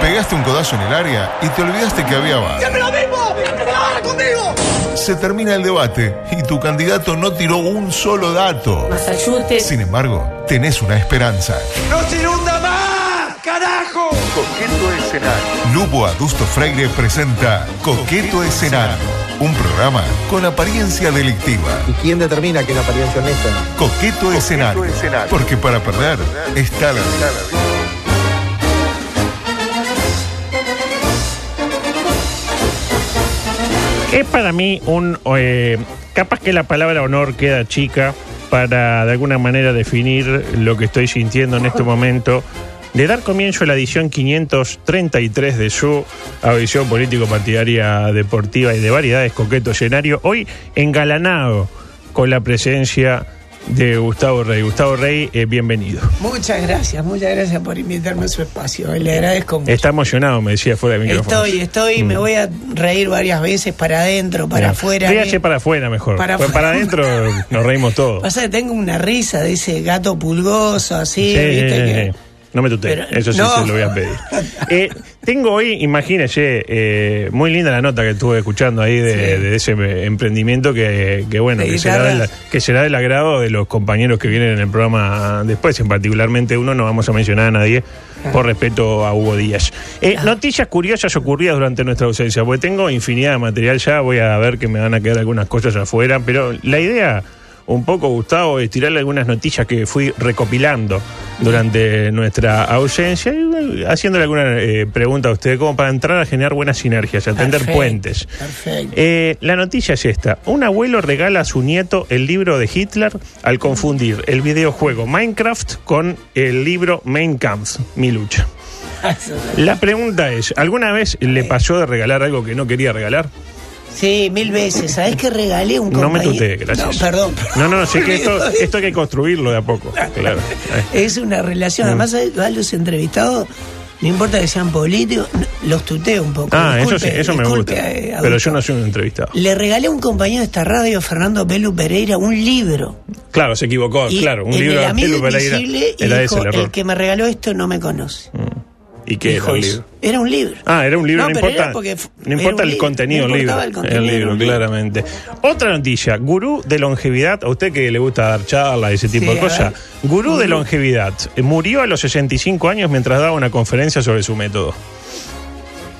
Pegaste un codazo en el área y te olvidaste que había bar. ¡Siempre lo mismo! ¡Ahora conmigo! Se termina el debate y tu candidato no tiró un solo dato. Masayute. Sin embargo, tenés una esperanza. ¡No se inunda más! ¡Carajo! Coqueto Escenario. Lupo Adusto Freire presenta Coqueto Escenario. Un programa con apariencia delictiva. ¿Y quién determina que es la apariencia honesta? Coqueto, escenario. Porque para perder está la vida. Es para mí un... eh, capaz que la palabra honor queda chica para de alguna manera definir lo que estoy sintiendo en este momento. De dar comienzo a la edición 533 de su audición político-partidaria deportiva y de variedades coqueto escenario, hoy engalanado con la presencia de Gustavo Rey. Gustavo Rey, eh, bienvenido. Muchas gracias, muchas gracias por invitarme a su espacio. Le agradezco mucho. Está emocionado, me decía fuera del micrófono. Estoy, estoy, Mm. me voy a reír varias veces para adentro, para afuera. ríase Eh, para afuera mejor. Para Pues para adentro nos reímos todos. Pasa que tengo una risa de ese gato pulgoso, así, Sí, ¿viste? sí, que- sí. No me tutee, Pero- eso sí no. se lo voy a pedir. Eh, tengo hoy, imagínese, eh, muy linda la nota que estuve escuchando ahí de, Sí. de ese emprendimiento que, que bueno, que será, del, que será del agrado de los compañeros que vienen en el programa después, en particularmente uno, no vamos a mencionar a nadie por respeto a Hugo Díaz. Eh, Noticias curiosas ocurridas durante nuestra ausencia, porque tengo infinidad de material ya, voy a ver que me van a quedar algunas cosas afuera, pero la idea un poco, Gustavo, es tirarle algunas noticias que fui recopilando durante nuestra ausencia y haciéndole alguna eh, pregunta a usted, como para entrar a generar buenas sinergias, a tender Perfecto, puentes. Perfecto. Eh, la noticia es esta. Un abuelo regala a su nieto el libro de Hitler al confundir el videojuego Minecraft con el libro Mein Kampf, Mi lucha. La pregunta es, ¿alguna vez le pasó de regalar algo que no quería regalar? Sí, mil veces. ¿Sabés que regalé un No me compañero? tutee, gracias. No, perdón. No, no, sé que esto, esto hay que construirlo de a poco. Claro. Es una relación. Mm. Además, a los entrevistados, no importa que sean políticos, los tuteo un poco. Ah, eso sí, eso me gusta. eh, Pero yo no soy un entrevistado. Le regalé a un compañero de esta radio, Fernando Pelu Pereira, un libro. Claro, se equivocó, Y claro. Un libro de Pelu Pereira era dijo, ese el error. el que me regaló esto no me conoce. ¿Y qué era el libro? Era un libro. Ah, era un libro, no, No, importa, no importa el libro, contenido no libro. el contenido, el libro, libro. claramente. Otra noticia, gurú de longevidad, a usted que le gusta dar charlas y ese tipo Sí, de cosas, gurú de longevidad, eh, murió a los 65 años mientras daba una conferencia sobre su método.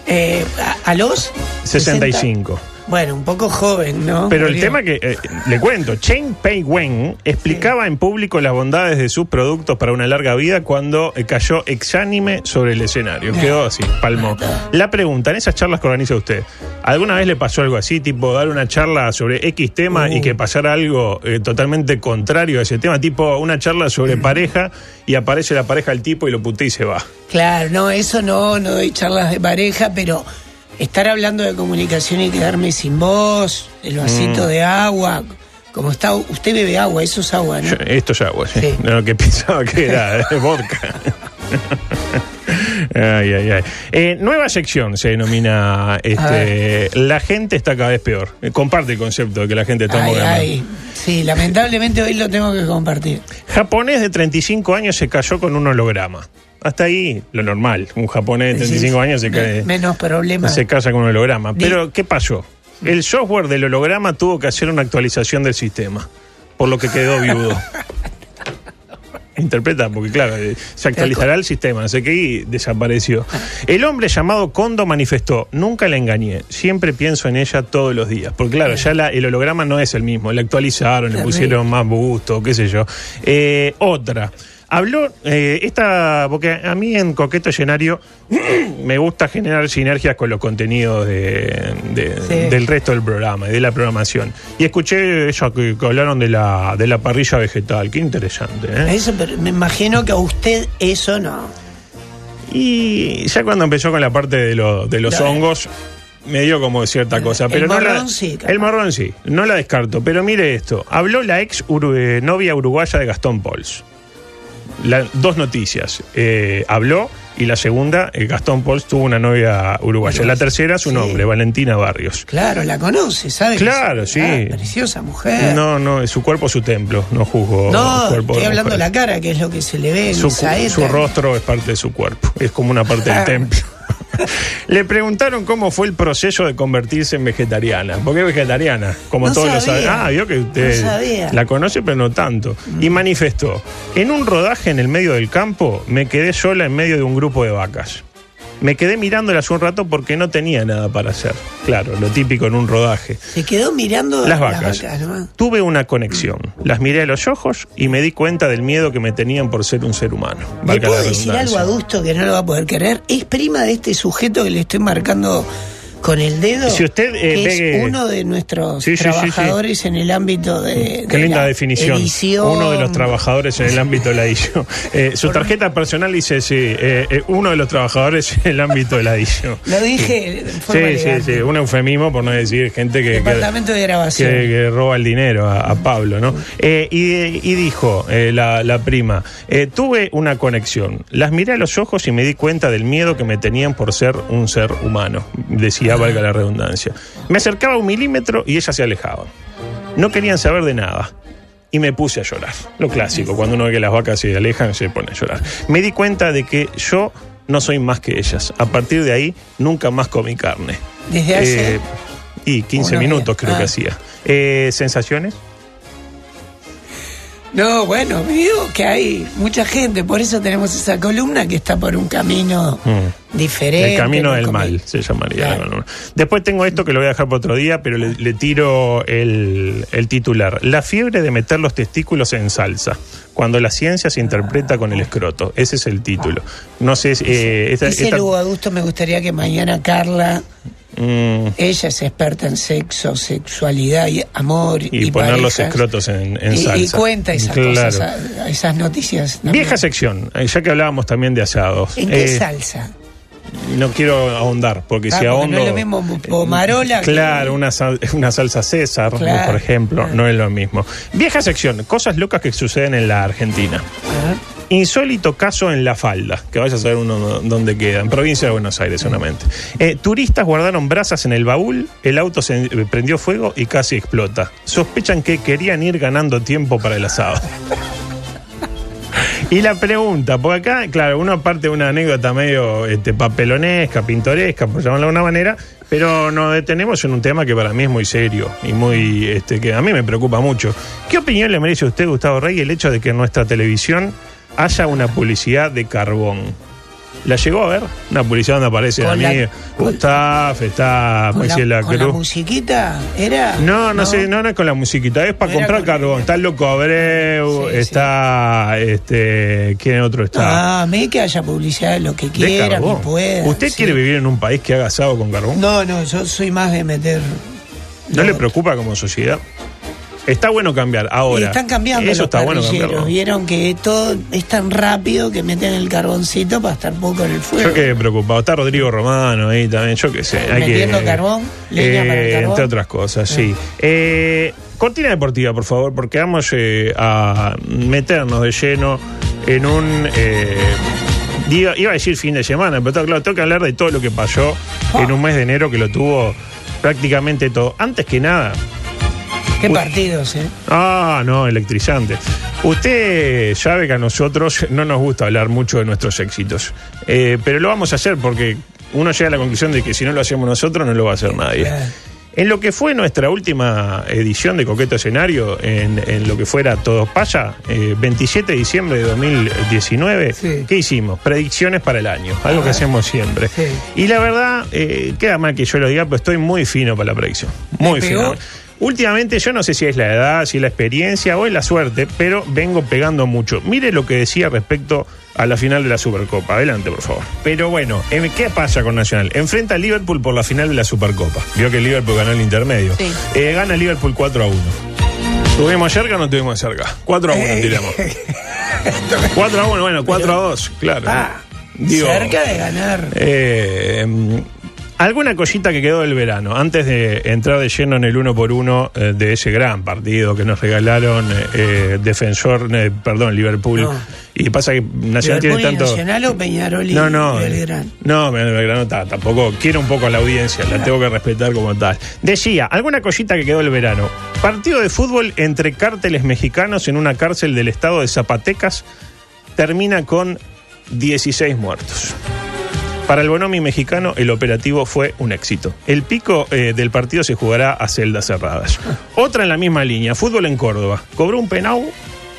Eh, a, a los 65. 60. Bueno, un poco joven, ¿no? Pero el tema que, eh, le cuento, Chen Pei Wen explicaba en público las bondades de sus productos para una larga vida cuando eh, cayó exánime sobre el escenario. Quedó así, palmó. La pregunta, en esas charlas que organiza usted, ¿alguna vez le pasó algo así, tipo dar una charla sobre X tema y que pasara algo eh, totalmente contrario a ese tema? Tipo una charla sobre pareja y aparece la pareja del tipo y lo putea y se va. Claro, no, eso no, no doy charlas de pareja, pero estar hablando de comunicación y quedarme sin voz, el vasito Mm. de agua, como está, usted bebe agua, eso es agua, ¿no? Yo- Esto es agua, sí. Sí. No, que pensaba que era eh, vodka. Ay, ay, ay. Eh, nueva sección se denomina este, La gente está cada vez peor. Eh, Comparte el concepto de que la gente está Ay, muy ay. Sí, lamentablemente hoy lo tengo que compartir. Japonés de 35 años se cayó con un holograma. Hasta ahí lo normal. Un japonés de 35 años se cae. Menos problemas. Se casa con un holograma. Pero, ¿qué pasó? El software del holograma tuvo que hacer una actualización del sistema, por lo que quedó viudo. Interpreta, porque claro, eh, se actualizará el sistema, no sé qué, y desapareció. El hombre llamado Kondo manifestó, nunca la engañé, siempre pienso en ella todos los días. Porque claro, ya la- el holograma no es el mismo, le actualizaron, le pusieron más busto, qué sé yo. Eh, otra. Habló, eh, esta, porque a mí en Coqueto Escenario me gusta generar sinergias con los contenidos de, de- Sí. del resto del programa y de la programación. Y escuché eso que, que hablaron de la, de la parrilla vegetal, qué interesante. ¿eh? Eso, pero me imagino que a usted eso no. Y ya cuando empezó con la parte de, lo- de los No. hongos, me dio como cierta cosa. el Pero no la- marrón sí, capaz. El marrón sí, no la descarto. Pero mire esto, habló la ex uru- novia uruguaya de Gastón Pols. La- dos noticias. Eh, habló Y la segunda, eh, Gastón Pols tuvo una novia uruguaya. La tercera, su Sí. nombre, Valentina Barrios. Claro, la conoce, ¿sabe? que Claro, sí. ah, preciosa mujer. No, no, su cuerpo es su templo, no juzgo. No, el cuerpo estoy de hablando de la cara, que es lo que se le ve en su, su rostro es parte de su cuerpo, es como una parte del templo. Le preguntaron cómo fue el proceso de convertirse en vegetariana. ¿Por qué vegetariana? Como No todos lo saben. Ah, vio que usted No sabía. la conoce, pero no tanto. Y manifestó: En un rodaje en el medio del campo, me quedé sola en medio de un grupo de vacas. Me quedé mirándolas un rato porque no tenía nada para hacer. Claro, lo típico en un rodaje. Se quedó mirando Las vacas. ¿no? Tuve una conexión. Las miré a los ojos y me di cuenta del miedo que me tenían por ser un ser humano. ¿Le puedo decir algo adusto que no lo va a poder querer? Es prima de este sujeto que le estoy marcando con el dedo. Si usted, eh, que es uno de nuestros Sí, sí, sí, sí. trabajadores en el ámbito de. Qué de linda la definición. edición. Uno de los trabajadores en el ámbito de la edición. Eh, su tarjeta personal dice, sí, eh, uno de los trabajadores en el ámbito de la edición. Lo dije Sí, sí, sí, un eufemismo por no decir gente que, que, Departamento de grabación. que- que roba el dinero a, a Pablo, ¿no? Y, y dijo la, la prima, tuve una conexión, las miré a los ojos y me di cuenta del miedo que me tenían por ser un ser humano, decía, valga la redundancia. Me acercaba un milímetro y ellas se alejaban. No querían saber de nada. Y me puse a llorar. Lo clásico, cuando uno ve que las vacas se alejan, se pone a llorar. Me di cuenta de que yo no soy más que ellas. A partir de ahí, nunca más comí carne. Desde hace. Eh, y 15 unos minutos días. creo Ah. que hacía. Eh, ¿Sensaciones? No, bueno, veo que hay mucha gente, por eso tenemos esa columna que está por un camino diferente. El camino no del mal se llamaría. la Claro. columna. Después tengo esto que lo voy a dejar para otro día, pero le, le tiro el, el titular. La fiebre de meter los testículos en salsa, cuando la ciencia se interpreta con el escroto. Ese es el título. No sé, si, eh, esta- Ese esta- Lugo Adusto me gustaría que mañana Carla, Mm, ella es experta en sexo, sexualidad y amor y, y, poner los escrotos en, en y, salsa. y cuenta esas Claro. cosas, esas noticias. también. Vieja sección, eh, ya que hablábamos también de asados. ¿En qué Eh, salsa? No quiero ahondar, porque Ah, si ahondo. no es lo mismo pomarola que- Claro, una, sal- una salsa César, Claro, por ejemplo, no es lo mismo. Vieja sección, cosas locas que suceden en la Argentina. Insólito caso en La Falda, que vaya a saber uno dónde queda, en provincia de Buenos Aires solamente. Eh, turistas guardaron brasas en el baúl, el auto se eh, prendió fuego y casi explota. Sospechan que querían ir ganando tiempo para el asado. Y la pregunta, porque acá, claro, uno parte de una anécdota medio este, papelonesca, pintoresca, por llamarlo de alguna manera, pero nos detenemos en un tema que para mí es muy serio y muy, este, que a mí me preocupa mucho. ¿Qué opinión le merece a usted, Gustavo Rey, el hecho de que nuestra televisión haya una publicidad de carbón? ¿La llegó a ver? Una publicidad donde aparece a mí, la- Gustavo, está con, la, con la musiquita era. No, no, sé, no, no es con la musiquita, es para comprar carbón. Está el Loco Abreu, Sí, sí. está, este, ¿quién otro está? Ah, a mí que haya publicidad de lo que quiera, que pueda. ¿Usted sí. quiere vivir en un país que haga asado con carbón? No, no, yo soy más de meter. ¿No le otro. preocupa como sociedad? Está bueno cambiar ahora. Y están cambiando Eso los está bueno cambiarlo. Vieron que todo es tan rápido que meten el carboncito para estar poco en el fuego. Yo quedé preocupado. Está Rodrigo Romano ahí también, yo qué sé. Hay Metiendo que, carbón, leña para el carbón. Entre otras cosas, sí. Eh, cortina deportiva, por favor, porque vamos eh, a meternos de lleno en un... eh, Iba, iba a decir fin de semana, pero claro, tengo que hablar de todo lo que pasó Ah. en un mes de enero que lo tuvo prácticamente todo. Antes que nada, Qué partidos, ¿eh? Ah, no, electrizante. Usted sabe que a nosotros no nos gusta hablar mucho de nuestros éxitos, Eh, pero lo vamos a hacer porque uno llega a la conclusión de que si no lo hacemos nosotros no lo va a hacer nadie. Claro. En lo que fue nuestra última edición de Coqueto Escenario, en, en lo que fuera Todos Paya, eh, 27 de diciembre de 2019, Sí. ¿qué hicimos? Predicciones para el año, algo que Ah. hacemos siempre. Sí. Y la verdad, eh, queda mal que yo lo diga, pero estoy muy fino para la predicción. Muy fino. Últimamente yo no sé si es la edad, si es la experiencia o es la suerte, pero vengo pegando mucho. Mire lo que decía respecto a la final de la Supercopa. Adelante, por favor. Pero bueno, em, ¿qué pasa con Nacional? Enfrenta a Liverpool por la final de la Supercopa. Vio que Liverpool ganó el intermedio. Sí. Eh, gana Liverpool 4 a 1. ¿Tuvimos cerca o no tuvimos cerca? 4 a 1 Eh. tiramos. 4 a 1, bueno, 4 a 2, claro. Ah, Digo, cerca de ganar. eh, Alguna cosita que quedó del verano, antes de entrar de lleno en el uno por uno eh, de ese gran partido que nos regalaron eh, eh, Defensor, eh, perdón, Liverpool. No. Y pasa que Nacional ¿Liverpool tiene tanto. Nacional o Peñarol y No, no. Belgrano? No, Belgrano ta- tampoco. Quiero un poco a la audiencia, la tengo que respetar como tal. Decía, alguna cosita que quedó el verano. Partido de fútbol entre cárteles mexicanos en una cárcel del estado de Zapatecas termina con 16 muertos. Para el Bonomi mexicano, el operativo fue un éxito. El pico eh, del partido se jugará a celdas cerradas. Otra en la misma línea, fútbol en Córdoba. Cobró un penal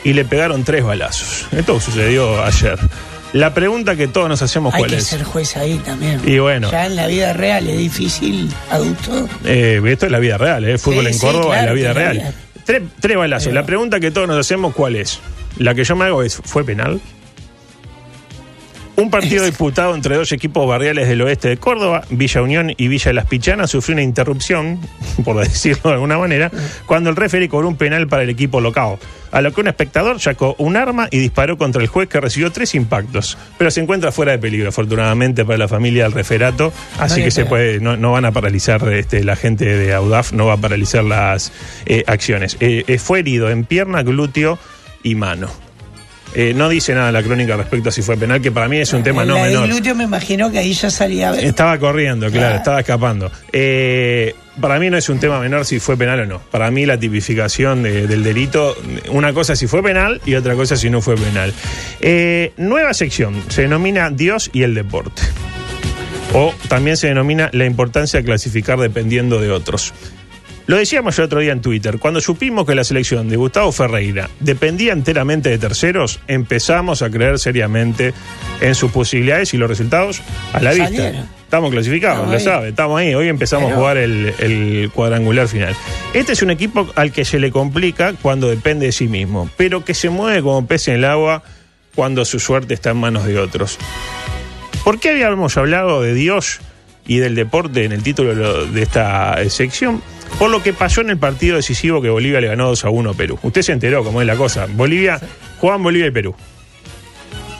y le pegaron tres balazos. Esto sucedió ayer. La pregunta que todos nos hacemos Hay cuál que es. ser juez ahí también. Y bueno. Ya en la vida real es difícil, adulto. Eh, esto es la vida real, ¿eh? fútbol Sí, en sí, Córdoba claro, es la vida la real. vida- Tres, tres balazos. Pero- La pregunta que todos nos hacemos, ¿cuál es? La que yo me hago es, ¿fue penal? Un partido disputado entre dos equipos barriales del oeste de Córdoba, Villa Unión y Villa Las Pichanas, sufrió una interrupción, por decirlo de alguna manera, cuando el referee cobró un penal para el equipo local. A lo que un espectador sacó un arma y disparó contra el juez que recibió tres impactos, pero se encuentra fuera de peligro, afortunadamente para la familia del referato, así que se puede, no, no van a paralizar, este, la gente de Audaf no va a paralizar las eh, acciones. Eh, eh, fue herido en pierna, glúteo y mano. Eh, no dice nada la crónica respecto a si fue penal, que para mí es un tema En no la menor. me imagino que ahí ya salía. Estaba corriendo, claro, estaba escapando. Eh, para mí no es un tema menor si fue penal o no. Para mí la tipificación de- del delito, una cosa si fue penal y otra cosa si no fue penal. Eh, nueva sección, se denomina Dios y el deporte. O también se denomina la importancia de clasificar dependiendo de otros. Lo decíamos el otro día en Twitter, cuando supimos que la selección de Gustavo Ferreira dependía enteramente de terceros, empezamos a creer seriamente en sus posibilidades y los resultados a la vista. Estamos clasificados, Estamos lo sabe, estamos ahí, hoy empezamos Pero- a jugar el, el cuadrangular final. Este es un equipo al que se le complica cuando depende de sí mismo, pero que se mueve como pez en el agua cuando su suerte está en manos de otros. ¿Por qué habíamos hablado de Dios y del deporte en el título de esta sección? Por lo que pasó en el partido decisivo que Bolivia le ganó 2 a 1 a Perú. Usted se enteró cómo es la cosa. Bolivia, jugaban Bolivia y Perú.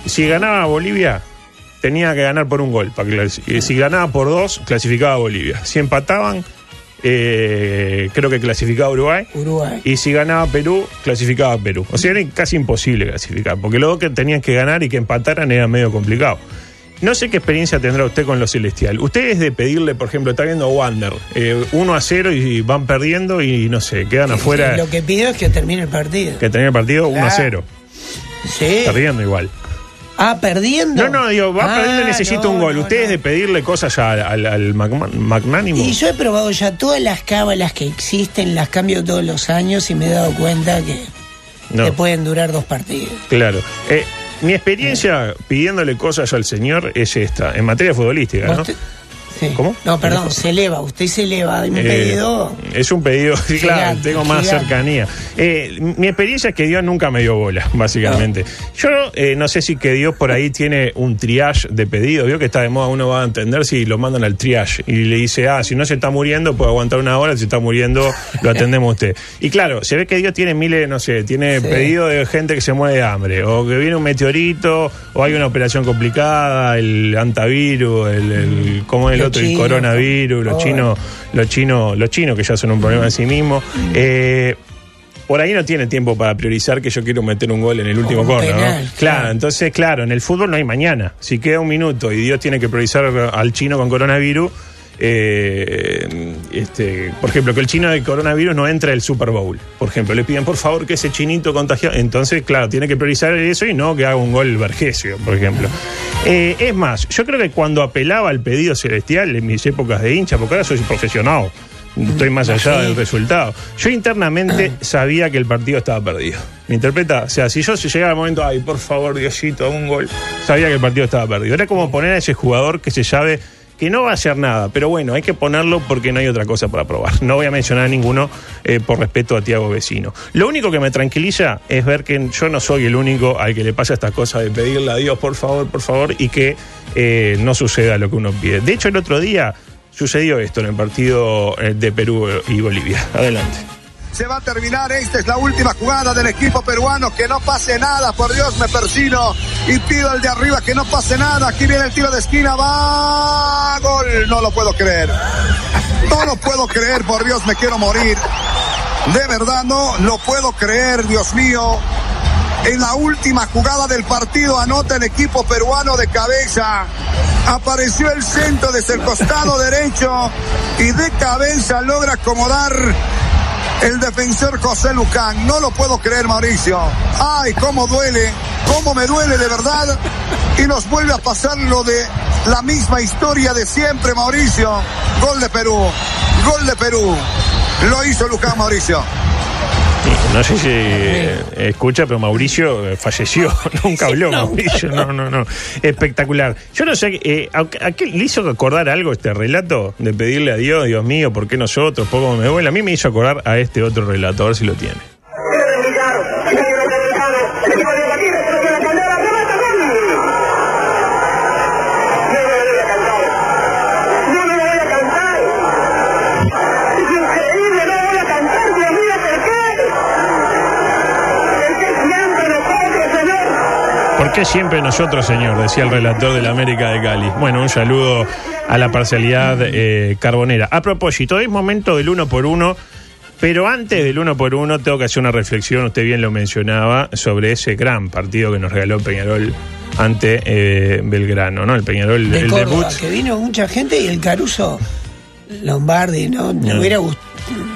Si ganaba Bolivia, tenía que ganar por un gol. Para eh, si ganaba por dos, clasificaba a Bolivia. Si empataban, eh, creo que clasificaba a Uruguay. Uruguay. Y si ganaba Perú, clasificaba a Perú. O sea, era casi imposible clasificar, porque los dos que tenían que ganar y que empataran era medio complicado. No sé qué experiencia tendrá usted con lo celestial. Usted es de pedirle, por ejemplo, está viendo Wander, eh, 1 a 0 y van perdiendo y no sé, quedan afuera Lo que pido es que termine el partido. que tenía el partido 1 a Claro. 0, Sí. perdiendo igual. Ah, perdiendo. No, no, digo, va Ah, perdiendo y necesita no, un gol. no, Usted es no. de pedirle cosas ya al, al- al magnánimo. Y yo he probado ya todas las cábalas que existen, las cambio todos los años y me he dado cuenta que No. te pueden durar dos partidos. Claro. Eh, mi experiencia pidiéndole cosas al señor es esta, en materia futbolística, ¿no? Sí. ¿Cómo? No, perdón, se eleva, usted se eleva de mi Eh, pedido. Es un pedido, sí, claro, tengo más gigante. cercanía. Eh, mi experiencia es que Dios nunca me dio bola, básicamente. Yo eh, no sé si que Dios por ahí tiene un triage de pedidos. Vio que está de moda, uno va a entender si lo mandan al triage y le dice, ah, si no se está muriendo, puede aguantar una hora, si está muriendo, lo atendemos a usted. Y claro, se ve que Dios tiene miles, no sé, tiene Sí. pedido de gente que se muere de hambre, o que viene un meteorito, o hay una operación complicada, el antavirus, el, el ¿cómo es otro? El coronavirus, los chinos los chinos, los chinos que ya son un problema en sí mismos. Eh, por ahí no tiene tiempo para priorizar que yo quiero meter un gol en el último corner, ¿no? claro. entonces, claro, en el fútbol no hay mañana. Si queda un minuto y Dios tiene que priorizar al chino con coronavirus, eh, este, por ejemplo, que el chino de coronavirus no entre el Super Bowl. Por ejemplo, le piden por favor que ese chinito contagiado. Entonces, claro, tiene que priorizar eso y no que haga un gol Vergesio, por ejemplo. Eh, es más, yo creo que cuando apelaba al pedido celestial en mis épocas de hincha, porque ahora soy profesional, estoy más allá del resultado. Yo internamente sabía que el partido estaba perdido. ¿Me interpreta? O sea, si yo llegaba el momento, ay, por favor, Diosito, un gol, sabía que el partido estaba perdido. Era como poner a ese jugador que se sabe que no va a hacer nada, pero bueno, hay que ponerlo porque no hay otra cosa para probar. No voy a mencionar a ninguno eh, por respeto a Tiago Vecino. Lo único que me tranquiliza es ver que yo no soy el único al que le pasa estas cosas de pedirle a Dios, por favor, por favor, y que eh, no suceda lo que uno pide. De hecho, el otro día sucedió esto en el partido eh, de Perú y Bolivia. Adelante. Se va a terminar. Esta es la última jugada del equipo peruano. Que no pase nada. Por Dios, me persino y pido al de arriba que no pase nada. Aquí viene el tiro de esquina. Va. Gol. No lo puedo creer. No lo puedo creer. Por Dios, me quiero morir. De verdad, no lo puedo creer. Dios mío. En la última jugada del partido anota el equipo peruano de cabeza. Apareció el centro desde el costado derecho y de cabeza logra acomodar el defensor José Lucán. No lo puedo creer, Mauricio. Ay, cómo duele, cómo me duele de verdad. Y nos vuelve a pasar lo de la misma historia de siempre, Mauricio. Gol de Perú, gol de Perú. Lo hizo Lucán, Mauricio. No sé si escucha, pero Mauricio eh, falleció. Nunca habló Mauricio. No, no, no. Espectacular. Yo no sé, eh, ¿a, a qué le hizo acordar algo este relato? De pedirle a Dios, Dios mío, ¿por qué nosotros? ¿Por cómo me duele? A mí me hizo acordar a este otro relato, a ver si lo tiene. ¿Por qué siempre nosotros, señor? Decía el relator de la América de Cali. Bueno, un saludo a la parcialidad eh, carbonera. A propósito, es momento del uno por uno, pero antes del uno por uno tengo que hacer una reflexión, usted bien lo mencionaba, sobre ese gran partido que nos regaló Peñarol ante eh, Belgrano, ¿no? El Peñarol, de el Córdoba, debut. que vino mucha gente y el Caruso Lombardi, ¿no? Me No. hubiera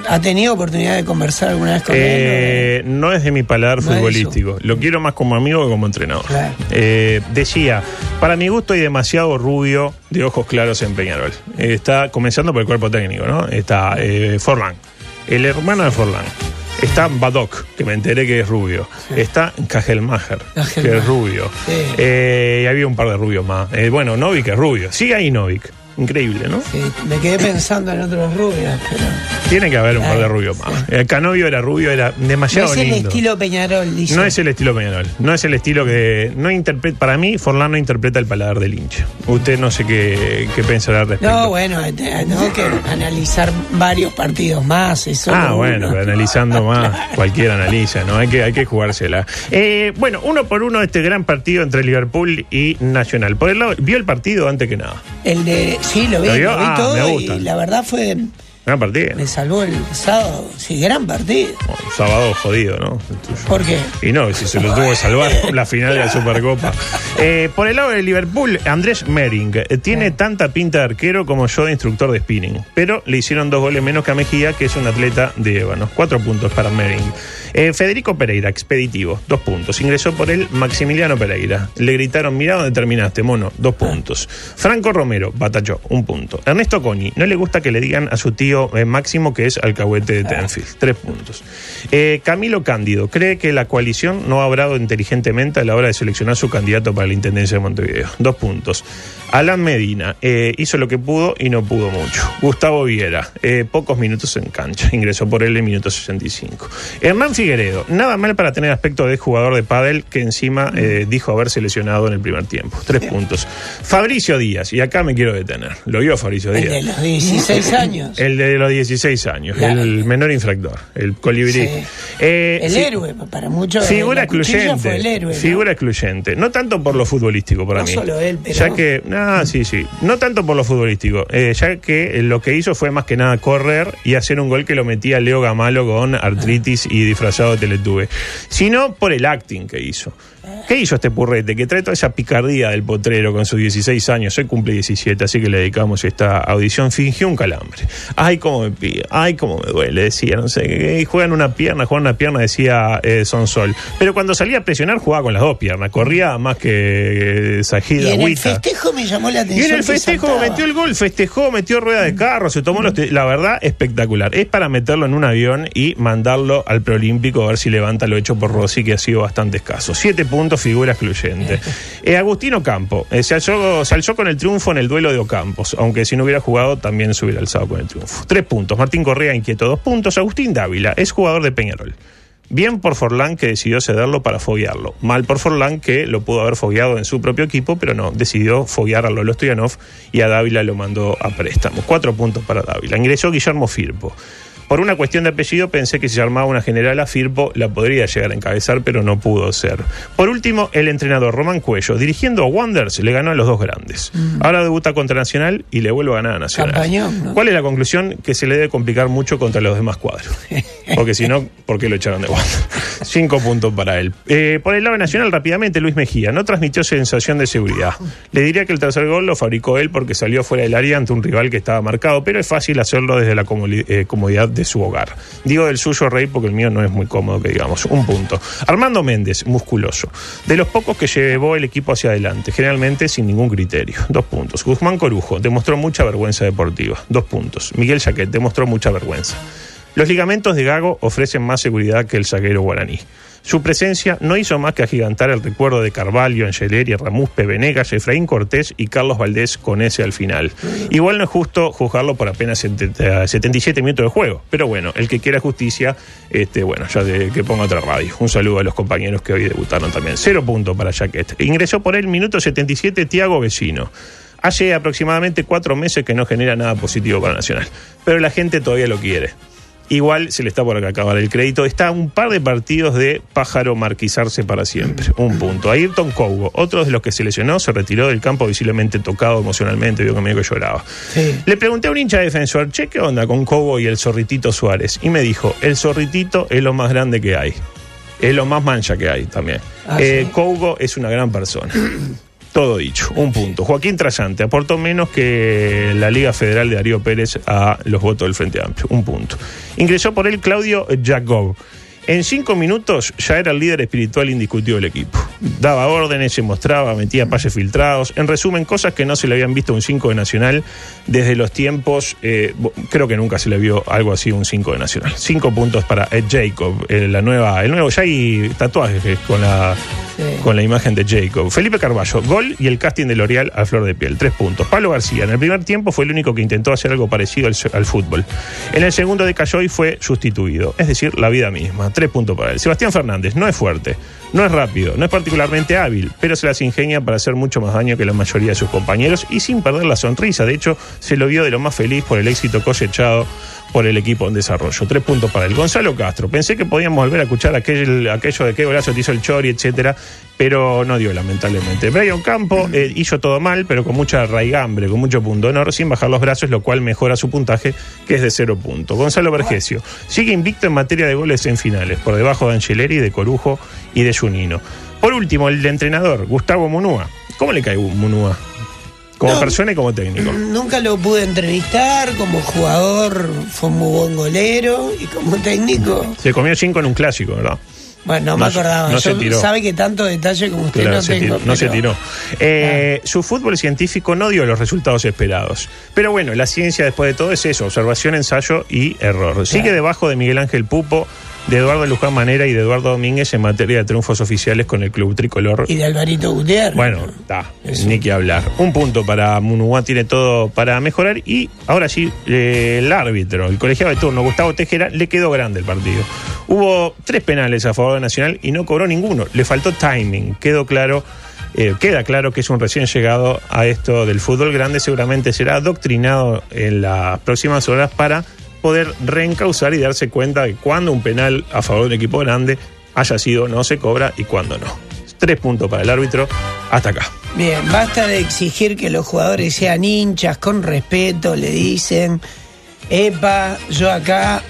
¿Ha tenido oportunidad de conversar alguna vez con él? Eh, no es de mi paladar No futbolístico. Lo quiero más como amigo que como entrenador. Claro. Eh, decía, para mi gusto hay demasiado rubio de ojos claros en Peñarol. Eh, está comenzando por el cuerpo técnico, ¿no? Está eh, Forlán, el hermano de Forlán. Está Badoc, que me enteré que es rubio. Está Kajelmacher, que es rubio. Sí. Y había un par de rubios más. Bueno, Novik es rubio. Sigue ahí Novik. Increíble, ¿no? Sí, me quedé pensando en otros rubios, pero Tiene que haber un par de rubios más. El Canovio era rubio, era no demasiado es el lindo. estilo Peñarol, dice. No es el estilo Peñarol. No es el estilo que. no interpreta Para mí, Forlán no interpreta el paladar del hincha. Usted no sé qué, qué pensará al respecto. No, bueno, tengo que analizar varios partidos más. Eso Ah, no- bueno, no. analizando más, cualquiera analiza, ¿no? Hay que, hay que jugársela. Eh, bueno, uno por uno este gran partido entre Liverpool y Nacional. Por el lado, ¿vio el partido antes que nada? El de. Sí, lo vi, ¿Lo vi Ah, todo me gusta. y la verdad fue. Gran partido. Me salvó el sábado. Sí, gran partido. Bueno, sábado jodido, ¿no? ¿Por qué? Y no, si se lo tuvo que salvar la final de la Supercopa. Eh, por el lado de Liverpool, Andrés Mering eh, tiene tanta pinta de arquero como yo de instructor de spinning, pero le hicieron dos goles menos que a Mejía, que es un atleta de ébano. Cuatro puntos para Mering. Eh, Federico Pereira, expeditivo, dos puntos. Ingresó por él Maximiliano Pereira. Le gritaron, mirá dónde terminaste, mono, dos puntos. Franco Romero, batalló, un punto. Ernesto Coñi, no le gusta que le digan a su tío eh, Máximo que es alcahuete de Tenfield, tres puntos. Eh, Camilo Cándido, cree que la coalición no ha obrado inteligentemente a la hora de seleccionar su candidato para la Intendencia de Montevideo, dos puntos. Alan Medina, hizo lo que pudo y no pudo mucho. Gustavo Viera, pocos minutos en cancha, ingresó por él en minuto 65. Hernán Figueredo, nada mal para tener aspecto de jugador de pádel que encima eh, dijo haberse lesionado en el primer tiempo. Tres puntos. Fabricio Díaz, y acá me quiero detener. Lo vio Fabricio El Díaz. de los 16 años. El de los 16 años, La- el menor infractor, el colibrí. Sí. Eh, el sí, héroe, para muchos. Figura excluyente. El héroe. ¿no? Figura excluyente. No tanto por lo futbolístico para No mí. solo él, pero- Ya que. Ah, sí, sí. No tanto por lo futbolístico. eh, ya que lo que hizo fue más que nada correr y hacer un gol que lo metía Leo Gamalo con artritis y Sino por el acting que hizo. ¿Qué hizo este purrete? Que trae toda esa picardía del potrero con sus 16 años. Hoy cumple 17, así que le dedicamos esta audición. Fingió un calambre. Ay, cómo me pide. Ay, cómo me duele. Decía, no sé. Juegan una pierna, juegan una pierna, decía eh, Sonsol. Pero cuando salía a presionar, jugaba con las dos piernas. Corría más que eh, Sajida Y en el festejo me llamó la Y atención. en el festejo metió el gol, festejó, metió rueda de carro, se tomó los... La verdad, espectacular. Es para meterlo en un avión y mandarlo al preolímpico a ver si levanta lo hecho por Rossi, que ha sido bastante escaso. Siete puntos, figura excluyente. Eh, Agustino Campo, eh, se, alzó, se alzó con el triunfo en el duelo de Ocampos, aunque si no hubiera jugado también se hubiera alzado con el triunfo. Tres puntos. Martín Correa inquieto, dos puntos. Agustín Dávila, es jugador de Peñarol. Bien por Forlán que decidió cederlo para foguearlo. Mal por Forlán que lo pudo haber fogueado en su propio equipo, pero no, decidió foguear a Lolo Stoyanov y a Dávila lo mandó a préstamo. Cuatro puntos para Dávila. Ingresó Guillermo Firpo. Por una cuestión de apellido pensé que si se armaba una general a Firpo la podría llegar a encabezar, pero no pudo ser. Por último, el entrenador Román Cuello, dirigiendo a Wanderers, le ganó a los dos grandes. Ahora debuta contra Nacional y le vuelve a ganar a Nacional. Campañón, ¿no? ¿Cuál es la conclusión? Que se le debe complicar mucho contra los demás cuadros. Porque si no, ¿por qué lo echaron de Wanderers? Cinco puntos para él. Eh, por el lado de Nacional, rápidamente, Luis Mejía no transmitió sensación de seguridad. Le diría que el tercer gol lo fabricó él porque salió fuera del área ante un rival que estaba marcado, pero es fácil hacerlo desde la eh, comodidad de su hogar. Digo del suyo, Rey, porque el mío no es muy cómodo, que digamos. Un punto. Armando Méndez, musculoso. De los pocos que llevó el equipo hacia adelante, generalmente sin ningún criterio. Dos puntos. Guzmán Corujo demostró mucha vergüenza deportiva. Dos puntos. Miguel Jaquet demostró mucha vergüenza. Los ligamentos de Gago ofrecen más seguridad que el zaguero guaraní. Su presencia no hizo más que agigantar el recuerdo de Carvalho, Angeleri, Ramuspe, Venegas, Efraín Cortés y Carlos Valdés con ese al final. Igual no es justo juzgarlo por apenas 70 77 minutos de juego, pero bueno, el que quiera justicia, este, bueno, ya que ponga otra radio. Un saludo a los compañeros que hoy debutaron también. Cero punto para Jaquet. Ingresó por él minuto 77 Tiago Vecino. Hace aproximadamente cuatro meses que no genera nada positivo para Nacional, pero la gente todavía lo quiere. Igual se le está por acabar el crédito. Está un par de partidos de pájaro marquizarse para siempre. Un punto. Ayrton Cougo, otro de los que se lesionó, se retiró del campo visiblemente tocado emocionalmente, vio que medio que lloraba. Sí. Le pregunté a un hincha defensor, che, ¿qué onda con Cougo y el zorritito Suárez? Y me dijo, el zorritito es lo más grande que hay. Es lo más mancha que hay también. Ah, Eh, ¿sí? Cougo es una gran persona. Todo dicho, un punto. Joaquín Trasante aportó menos que la Liga Federal de Darío Pérez a los votos del Frente Amplio, un punto. Ingresó por él Claudio Jacob. En cinco minutos ya era el líder espiritual indiscutido del equipo. Daba órdenes, se mostraba, metía pases filtrados. En resumen, cosas que no se le habían visto a un 5 de Nacional desde los tiempos. eh, creo que nunca se le vio algo así a un 5 de Nacional. Cinco puntos para Ed Jacob, eh, la nueva, el nuevo. Ya hay tatuajes eh, con la, Con la imagen de Jacob. Felipe Carballo, gol y el casting de L'Oreal a flor de piel. Tres puntos. Pablo García, en el primer tiempo fue el único que intentó hacer algo parecido al, al fútbol. En el segundo decayó y fue sustituido. Es decir, la vida misma. Tres puntos para él. Sebastián Fernández no es fuerte, no es rápido, no es particularmente hábil, pero se las ingenia para hacer mucho más daño que la mayoría de sus compañeros y sin perder la sonrisa. De hecho, se lo vio de lo más feliz por el éxito cosechado por el equipo en desarrollo. Tres puntos para él. Gonzalo Castro. Pensé que podíamos volver a escuchar aquel, aquello de qué golazo te hizo el Chori, etcétera, pero no dio, lamentablemente. Brian Campo eh, hizo todo mal, pero con mucha raigambre, con mucho punto honor, sin bajar los brazos, lo cual mejora su puntaje, que es de cero puntos. Gonzalo Vergesio sigue invicto en materia de goles en finales, por debajo de Angeleri, de Corujo y de Junino. Por último, el de entrenador, Gustavo Munúa. ¿Cómo le cae Munúa? Como No. persona y como técnico. Nunca lo pude entrevistar, como jugador fue un muy buen golero y como técnico, Se comió cinco en un clásico, ¿verdad? bueno, no, No me acordaba. no se Yo- tiró. sabe que tanto detalle como usted Claro, no se tengo. tiró, no se tiró. Eh, Su fútbol científico no dio los resultados esperados. Pero bueno, la ciencia después de todo es eso, observación, ensayo y error. Sigue debajo de Miguel Ángel Pupo, de Eduardo Luján Manera y de Eduardo Domínguez en materia de triunfos oficiales con el club tricolor. Y de Alvarito Gutiérrez. Bueno, está, ni que hablar. Un punto para Munúa, tiene todo para mejorar. Y ahora sí, eh, el árbitro, el colegiado de turno, Gustavo Tejera, le quedó grande el partido. Hubo tres penales a favor de Nacional y no cobró ninguno. Le faltó timing. Quedó claro. eh, queda claro que es un recién llegado a esto del fútbol grande, seguramente será adoctrinado en las próximas horas para poder reencauzar y darse cuenta de cuándo un penal a favor de un equipo grande haya sido no se cobra y cuándo no. Tres puntos para el árbitro. Hasta acá. Bien, basta de exigir que los jugadores sean hinchas, con respeto, le dicen, epa, yo acá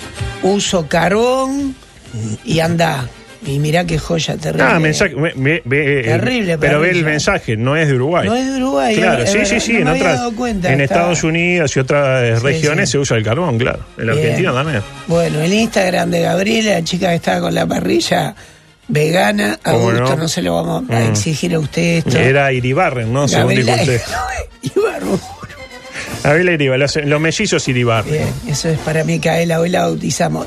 uso carbón y anda. Y mirá qué joya terrible. Ah, mensaje. ve- ve- Terrible, Pero ve el mensaje, no es de Uruguay. No es de Uruguay, Claro, sí, sí, sí. no en otras. dado cuenta, en Estados Unidos y otras Sí, regiones sí. se usa el carbón, claro. En la Bien. Argentina también. Bueno, el Instagram de Gabriela, la chica que estaba con la parrilla vegana, a ¿Cómo gusto, no? no? se lo vamos a Mm. exigir a usted esto. Era Iribarren, ¿no? Según dijo Gabriela, usted. Ibarbo. Gabriela Iribarren, los, los mellizos Iribarren. Bien, eso es para Micaela, hoy la bautizamos.